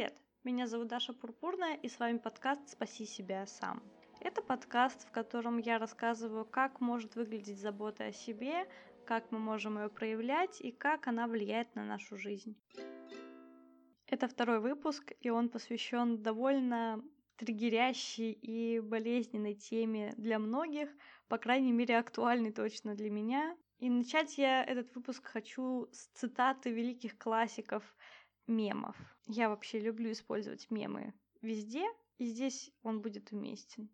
Привет! Меня зовут Даша Пурпурная, и с вами подкаст «Спаси себя сам». Это подкаст, в котором я рассказываю, как может выглядеть забота о себе, как мы можем ее проявлять и как она влияет на нашу жизнь. Это второй выпуск, и он посвящен довольно триггерящей и болезненной теме для многих, по крайней мере, актуальной точно для меня. И начать я этот выпуск хочу с цитаты великих классиков мемов. Я вообще люблю использовать мемы везде, и здесь он будет уместен.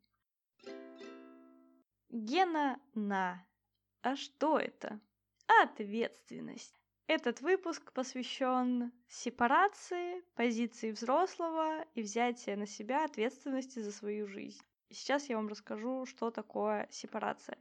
Гена на. А что это? Ответственность. Этот выпуск посвящен сепарации, позиции взрослого и взятия на себя ответственности за свою жизнь. Сейчас я вам расскажу, что такое сепарация.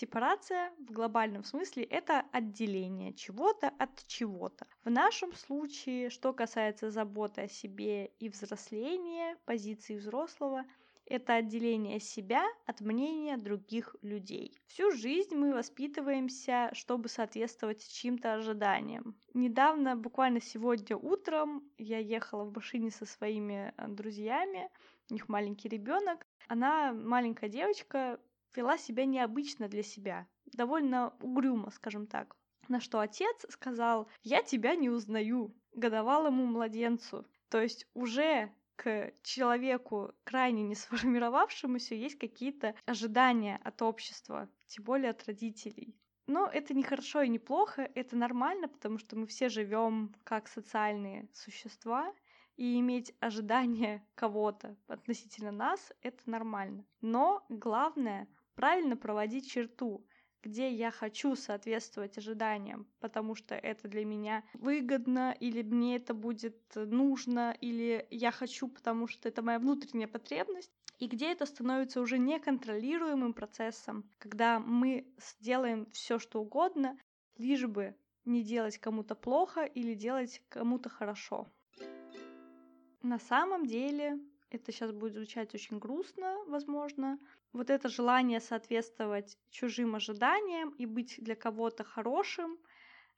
Сепарация в глобальном смысле это отделение чего-то от чего-то. В нашем случае, что касается заботы о себе и взросления, позиции взрослого, это отделение себя от мнения других людей. Всю жизнь мы воспитываемся, чтобы соответствовать чьим-то ожиданиям. Недавно, буквально сегодня утром, я ехала в машине со своими э, друзьями, у них маленький ребенок. Она, маленькая девочка, вела себя необычно для себя, довольно угрюмо, скажем так. На что отец сказал, я тебя не узнаю, годовалому младенцу. То есть уже к человеку, крайне не сформировавшемуся, есть какие-то ожидания от общества, тем более от родителей. Но это не хорошо и не плохо, это нормально, потому что мы все живем как социальные существа, и иметь ожидания кого-то относительно нас — это нормально. Но главное — правильно проводить черту, где я хочу соответствовать ожиданиям, потому что это для меня выгодно, или мне это будет нужно, или я хочу, потому что это моя внутренняя потребность, и где это становится уже неконтролируемым процессом, когда мы сделаем все, что угодно, лишь бы не делать кому-то плохо или делать кому-то хорошо. На самом деле, это сейчас будет звучать очень грустно, возможно, вот это желание соответствовать чужим ожиданиям и быть для кого-то хорошим,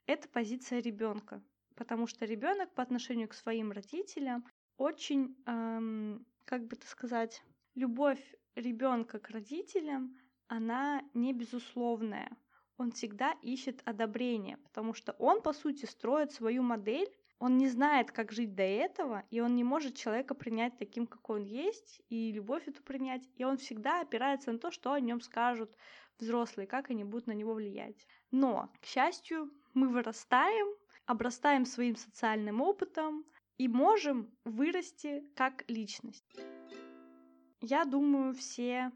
это позиция ребенка, потому что ребенок по отношению к своим родителям очень, эм, как бы это сказать, любовь ребенка к родителям, она не безусловная. Он всегда ищет одобрение, потому что он, по сути, строит свою модель он не знает, как жить до этого, и он не может человека принять таким, какой он есть, и любовь эту принять, и он всегда опирается на то, что о нем скажут взрослые, как они будут на него влиять. Но, к счастью, мы вырастаем, обрастаем своим социальным опытом и можем вырасти как личность. Я думаю, все,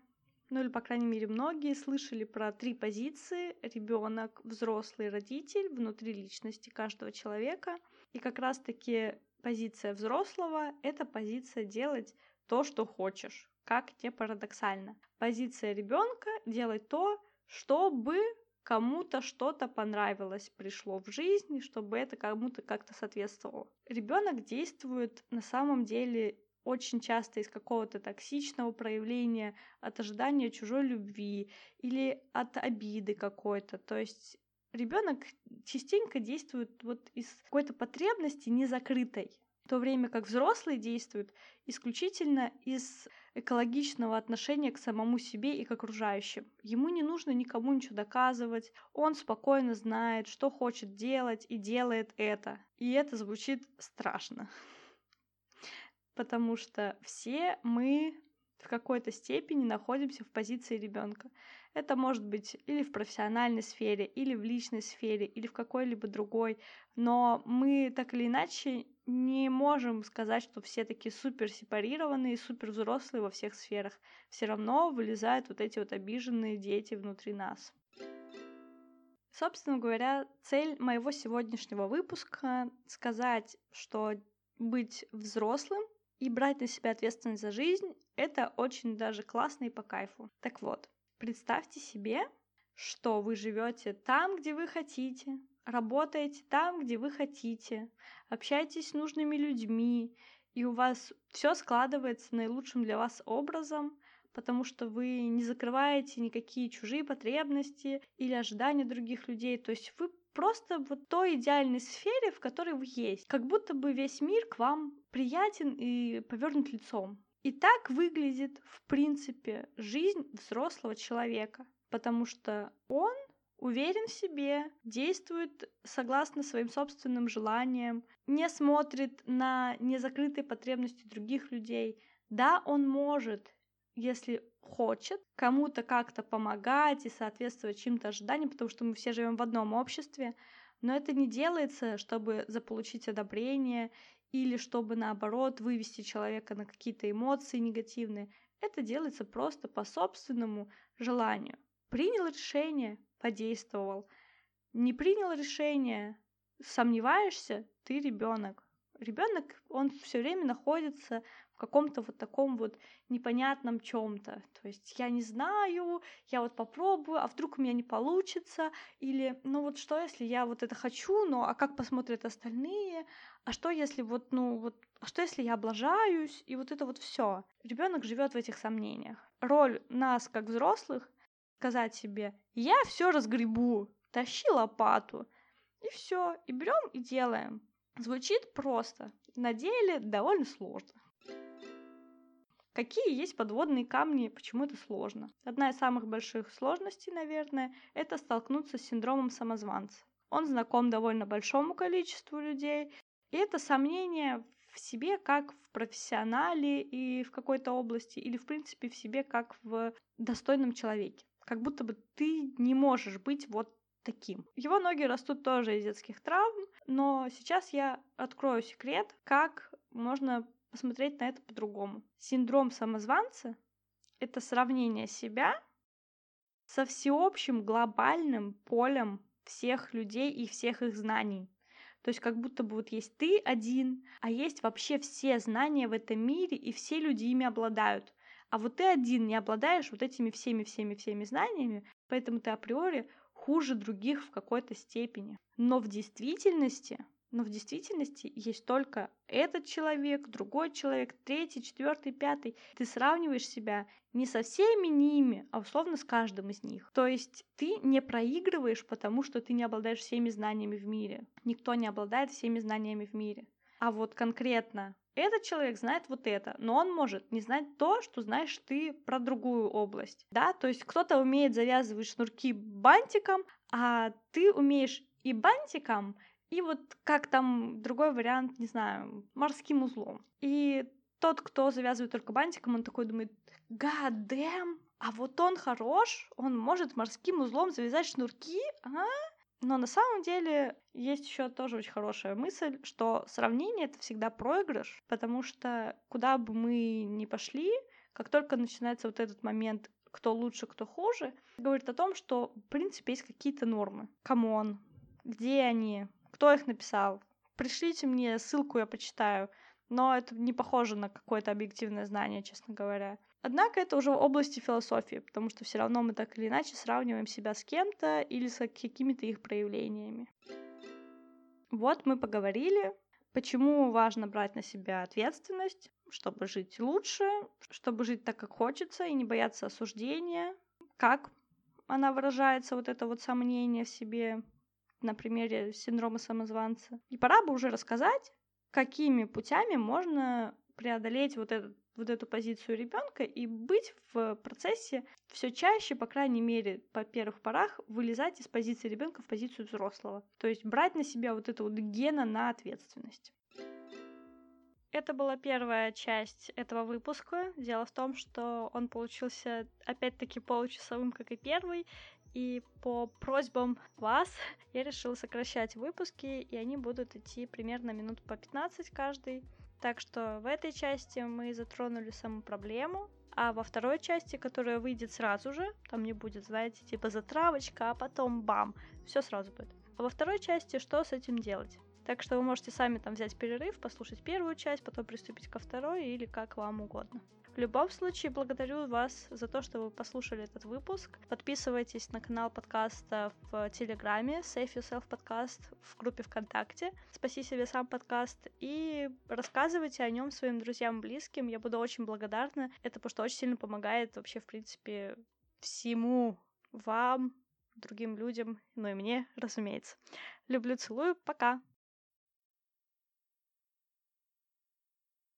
ну или по крайней мере многие, слышали про три позиции: ребенок, взрослый, родитель внутри личности каждого человека — и как раз-таки позиция взрослого — это позиция делать то, что хочешь, как не парадоксально. Позиция ребенка — делать то, чтобы кому-то что-то понравилось, пришло в жизнь, чтобы это кому-то как-то соответствовало. Ребенок действует на самом деле очень часто из какого-то токсичного проявления, от ожидания чужой любви или от обиды какой-то. То есть ребенок частенько действует вот из какой-то потребности незакрытой, в то время как взрослый действует исключительно из экологичного отношения к самому себе и к окружающим. Ему не нужно никому ничего доказывать, он спокойно знает, что хочет делать и делает это. И это звучит страшно. Потому что все мы в какой-то степени находимся в позиции ребенка. Это может быть или в профессиональной сфере, или в личной сфере, или в какой-либо другой. Но мы так или иначе не можем сказать, что все такие супер сепарированные, супер взрослые во всех сферах. Все равно вылезают вот эти вот обиженные дети внутри нас. Собственно говоря, цель моего сегодняшнего выпуска — сказать, что быть взрослым и брать на себя ответственность за жизнь — это очень даже классно и по кайфу. Так вот, Представьте себе, что вы живете там, где вы хотите, работаете там, где вы хотите, общаетесь с нужными людьми, и у вас все складывается наилучшим для вас образом, потому что вы не закрываете никакие чужие потребности или ожидания других людей. То есть вы просто вот той идеальной сфере, в которой вы есть. Как будто бы весь мир к вам приятен и повернут лицом. И так выглядит, в принципе, жизнь взрослого человека, потому что он уверен в себе, действует согласно своим собственным желаниям, не смотрит на незакрытые потребности других людей. Да, он может, если хочет, кому-то как-то помогать и соответствовать чьим-то ожиданиям, потому что мы все живем в одном обществе, но это не делается, чтобы заполучить одобрение или чтобы, наоборот, вывести человека на какие-то эмоции негативные. Это делается просто по собственному желанию. Принял решение, подействовал. Не принял решение, сомневаешься, ты ребенок. Ребенок, он все время находится в каком-то вот таком вот непонятном чем-то. То есть я не знаю, я вот попробую, а вдруг у меня не получится, или ну вот что, если я вот это хочу, но а как посмотрят остальные, а что если вот, ну вот, а что если я облажаюсь, и вот это вот все. Ребенок живет в этих сомнениях. Роль нас, как взрослых, сказать себе, я все разгребу, тащи лопату, и все, и берем и делаем. Звучит просто, на деле довольно сложно. Какие есть подводные камни, почему это сложно? Одна из самых больших сложностей, наверное, это столкнуться с синдромом самозванца. Он знаком довольно большому количеству людей, и это сомнение в себе как в профессионале и в какой-то области, или в принципе в себе как в достойном человеке. Как будто бы ты не можешь быть вот таким. Его ноги растут тоже из детских травм, но сейчас я открою секрет, как можно посмотреть на это по-другому. Синдром самозванца — это сравнение себя со всеобщим глобальным полем всех людей и всех их знаний. То есть как будто бы вот есть ты один, а есть вообще все знания в этом мире, и все люди ими обладают. А вот ты один не обладаешь вот этими всеми-всеми-всеми знаниями, поэтому ты априори хуже других в какой-то степени. Но в действительности но в действительности есть только этот человек, другой человек, третий, четвертый, пятый. Ты сравниваешь себя не со всеми ними, а условно с каждым из них. То есть ты не проигрываешь, потому что ты не обладаешь всеми знаниями в мире. Никто не обладает всеми знаниями в мире. А вот конкретно этот человек знает вот это, но он может не знать то, что знаешь ты про другую область. Да, то есть кто-то умеет завязывать шнурки бантиком, а ты умеешь и бантиком, и вот как там другой вариант, не знаю, морским узлом. И тот, кто завязывает только бантиком, он такой думает, damn, а вот он хорош, он может морским узлом завязать шнурки, а? Но на самом деле есть еще тоже очень хорошая мысль, что сравнение это всегда проигрыш, потому что куда бы мы ни пошли, как только начинается вот этот момент, кто лучше, кто хуже, говорит о том, что в принципе есть какие-то нормы. Come on, где они? Кто их написал? Пришлите мне ссылку, я почитаю. Но это не похоже на какое-то объективное знание, честно говоря. Однако это уже в области философии, потому что все равно мы так или иначе сравниваем себя с кем-то или с какими-то их проявлениями. Вот мы поговорили, почему важно брать на себя ответственность, чтобы жить лучше, чтобы жить так, как хочется, и не бояться осуждения, как она выражается, вот это вот сомнение в себе, на примере синдрома самозванца. И пора бы уже рассказать, какими путями можно преодолеть вот, этот, вот эту позицию ребенка и быть в процессе все чаще, по крайней мере, по первых порах, вылезать из позиции ребенка в позицию взрослого. То есть брать на себя вот это вот гена на ответственность. Это была первая часть этого выпуска. Дело в том, что он получился опять-таки получасовым, как и первый, и по просьбам вас я решила сокращать выпуски, и они будут идти примерно минут по 15 каждый. Так что в этой части мы затронули саму проблему, а во второй части, которая выйдет сразу же, там не будет, знаете, типа затравочка, а потом бам, все сразу будет. А во второй части что с этим делать? Так что вы можете сами там взять перерыв, послушать первую часть, потом приступить ко второй или как вам угодно. В любом случае, благодарю вас за то, что вы послушали этот выпуск. Подписывайтесь на канал подкаста в Телеграме, Save Yourself подкаст в группе ВКонтакте, Спаси себе сам подкаст и рассказывайте о нем своим друзьям, близким. Я буду очень благодарна. Это потому что очень сильно помогает вообще, в принципе, всему вам, другим людям, ну и мне, разумеется. Люблю, целую, пока!